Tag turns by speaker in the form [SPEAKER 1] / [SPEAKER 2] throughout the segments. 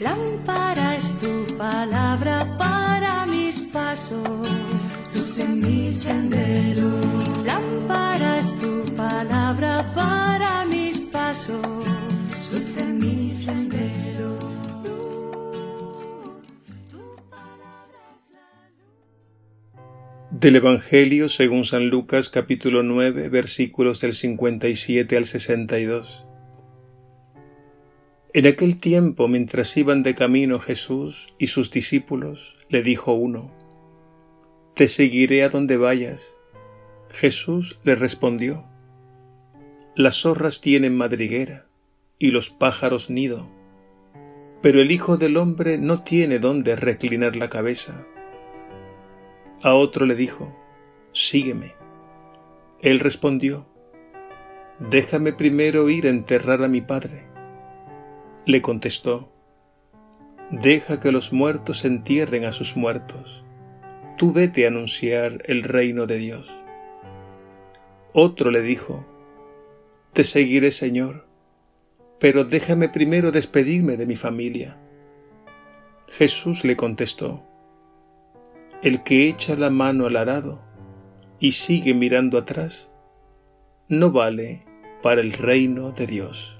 [SPEAKER 1] Lámpara es tu palabra para mis pasos, luz en mi sendero. Lámpara es tu palabra para mis pasos, luz en mi sendero.
[SPEAKER 2] Del Evangelio según San Lucas capítulo 9 versículos del 57 al 62. En aquel tiempo, mientras iban de camino Jesús y sus discípulos, le dijo uno, Te seguiré a donde vayas. Jesús le respondió, Las zorras tienen madriguera y los pájaros nido, pero el Hijo del Hombre no tiene dónde reclinar la cabeza. A otro le dijo, Sígueme. Él respondió, Déjame primero ir a enterrar a mi Padre. Le contestó, Deja que los muertos entierren a sus muertos. Tú vete a anunciar el reino de Dios. Otro le dijo, Te seguiré, Señor, pero déjame primero despedirme de mi familia. Jesús le contestó, El que echa la mano al arado y sigue mirando atrás, no vale para el reino de Dios.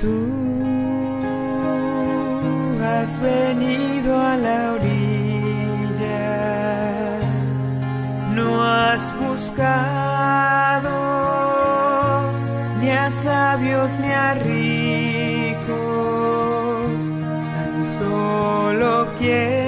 [SPEAKER 3] Tú has venido a la orilla, no has buscado ni a sabios ni a ricos, tan solo quieres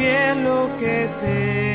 [SPEAKER 3] bien lo que tengo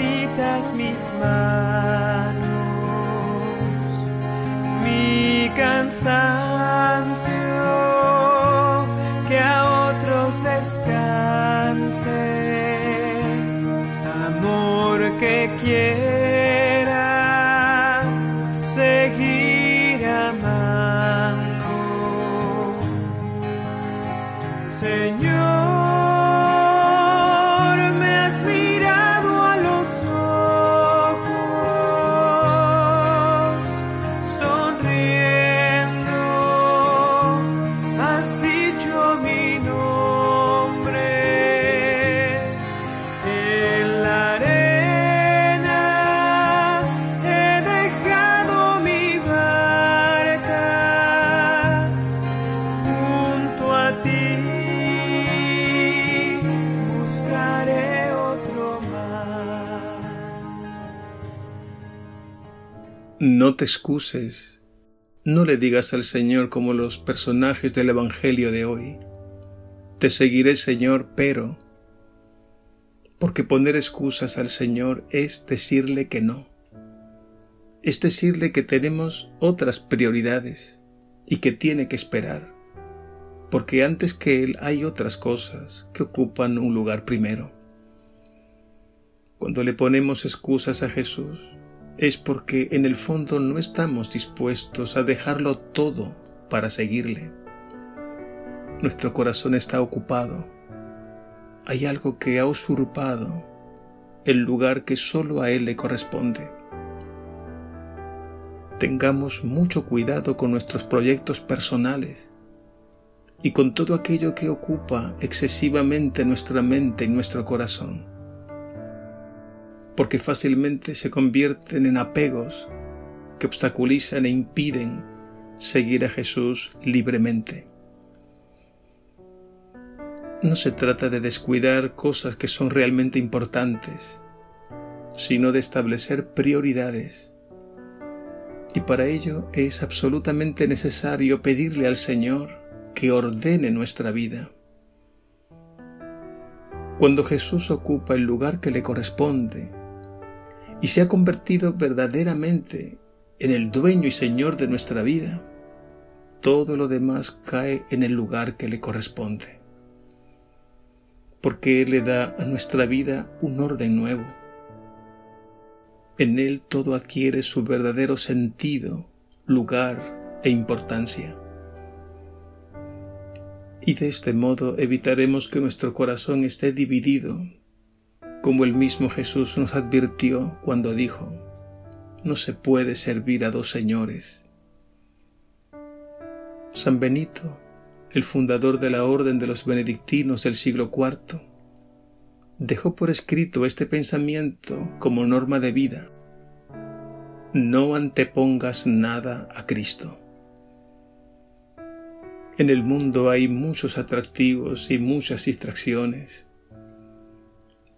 [SPEAKER 3] necesitas mis manos. Mi cansancio que a otros descanse. Amor que quiera seguir amando. Señor
[SPEAKER 2] No te excuses, no le digas al Señor como los personajes del Evangelio de hoy. Te seguiré, Señor, pero... Porque poner excusas al Señor es decirle que no. Es decirle que tenemos otras prioridades y que tiene que esperar. Porque antes que Él hay otras cosas que ocupan un lugar primero. Cuando le ponemos excusas a Jesús, es porque en el fondo no estamos dispuestos a dejarlo todo para seguirle. Nuestro corazón está ocupado. Hay algo que ha usurpado el lugar que solo a Él le corresponde. Tengamos mucho cuidado con nuestros proyectos personales y con todo aquello que ocupa excesivamente nuestra mente y nuestro corazón porque fácilmente se convierten en apegos que obstaculizan e impiden seguir a Jesús libremente. No se trata de descuidar cosas que son realmente importantes, sino de establecer prioridades. Y para ello es absolutamente necesario pedirle al Señor que ordene nuestra vida. Cuando Jesús ocupa el lugar que le corresponde, y se ha convertido verdaderamente en el dueño y señor de nuestra vida, todo lo demás cae en el lugar que le corresponde. Porque Él le da a nuestra vida un orden nuevo. En Él todo adquiere su verdadero sentido, lugar e importancia. Y de este modo evitaremos que nuestro corazón esté dividido como el mismo Jesús nos advirtió cuando dijo, no se puede servir a dos señores. San Benito, el fundador de la Orden de los Benedictinos del siglo IV, dejó por escrito este pensamiento como norma de vida. No antepongas nada a Cristo. En el mundo hay muchos atractivos y muchas distracciones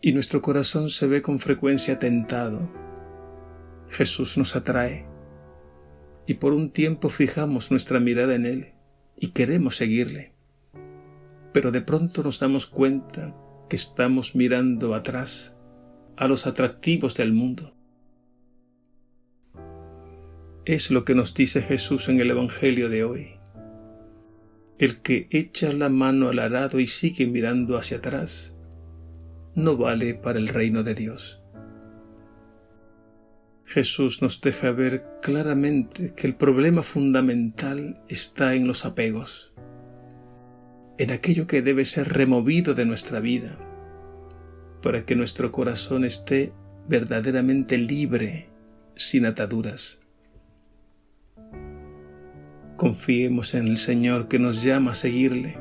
[SPEAKER 2] y nuestro corazón se ve con frecuencia tentado. Jesús nos atrae y por un tiempo fijamos nuestra mirada en Él y queremos seguirle. Pero de pronto nos damos cuenta que estamos mirando atrás a los atractivos del mundo. Es lo que nos dice Jesús en el Evangelio de hoy. El que echa la mano al arado y sigue mirando hacia atrás no vale para el reino de Dios. Jesús nos deja ver claramente que el problema fundamental está en los apegos, en aquello que debe ser removido de nuestra vida, para que nuestro corazón esté verdaderamente libre, sin ataduras. Confiemos en el Señor que nos llama a seguirle,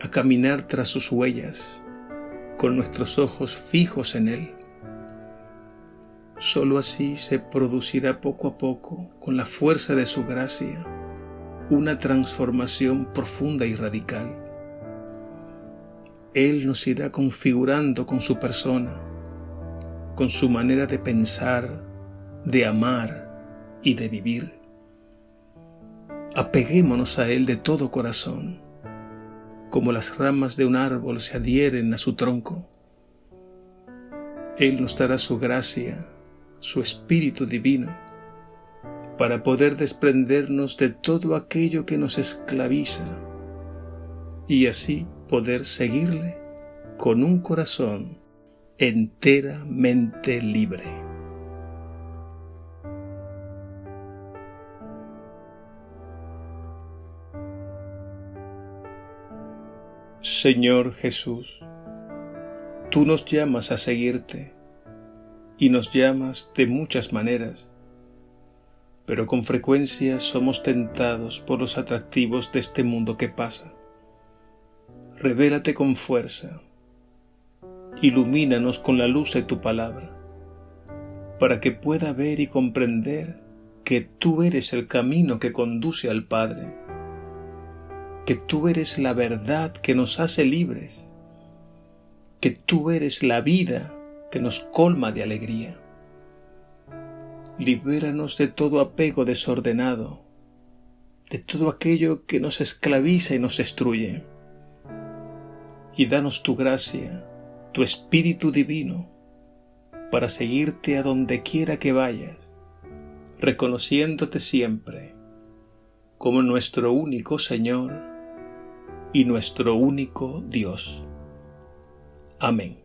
[SPEAKER 2] a caminar tras sus huellas, con nuestros ojos fijos en Él. Solo así se producirá poco a poco, con la fuerza de su gracia, una transformación profunda y radical. Él nos irá configurando con su persona, con su manera de pensar, de amar y de vivir. Apeguémonos a Él de todo corazón como las ramas de un árbol se adhieren a su tronco. Él nos dará su gracia, su Espíritu Divino, para poder desprendernos de todo aquello que nos esclaviza y así poder seguirle con un corazón enteramente libre. Señor Jesús, tú nos llamas a seguirte y nos llamas de muchas maneras, pero con frecuencia somos tentados por los atractivos de este mundo que pasa. Revélate con fuerza, ilumínanos con la luz de tu palabra, para que pueda ver y comprender que tú eres el camino que conduce al Padre que tú eres la verdad que nos hace libres, que tú eres la vida que nos colma de alegría. libéranos de todo apego desordenado, de todo aquello que nos esclaviza y nos destruye. Y danos tu gracia, tu Espíritu Divino, para seguirte a donde quiera que vayas, reconociéndote siempre como nuestro único Señor y nuestro único Dios. Amén.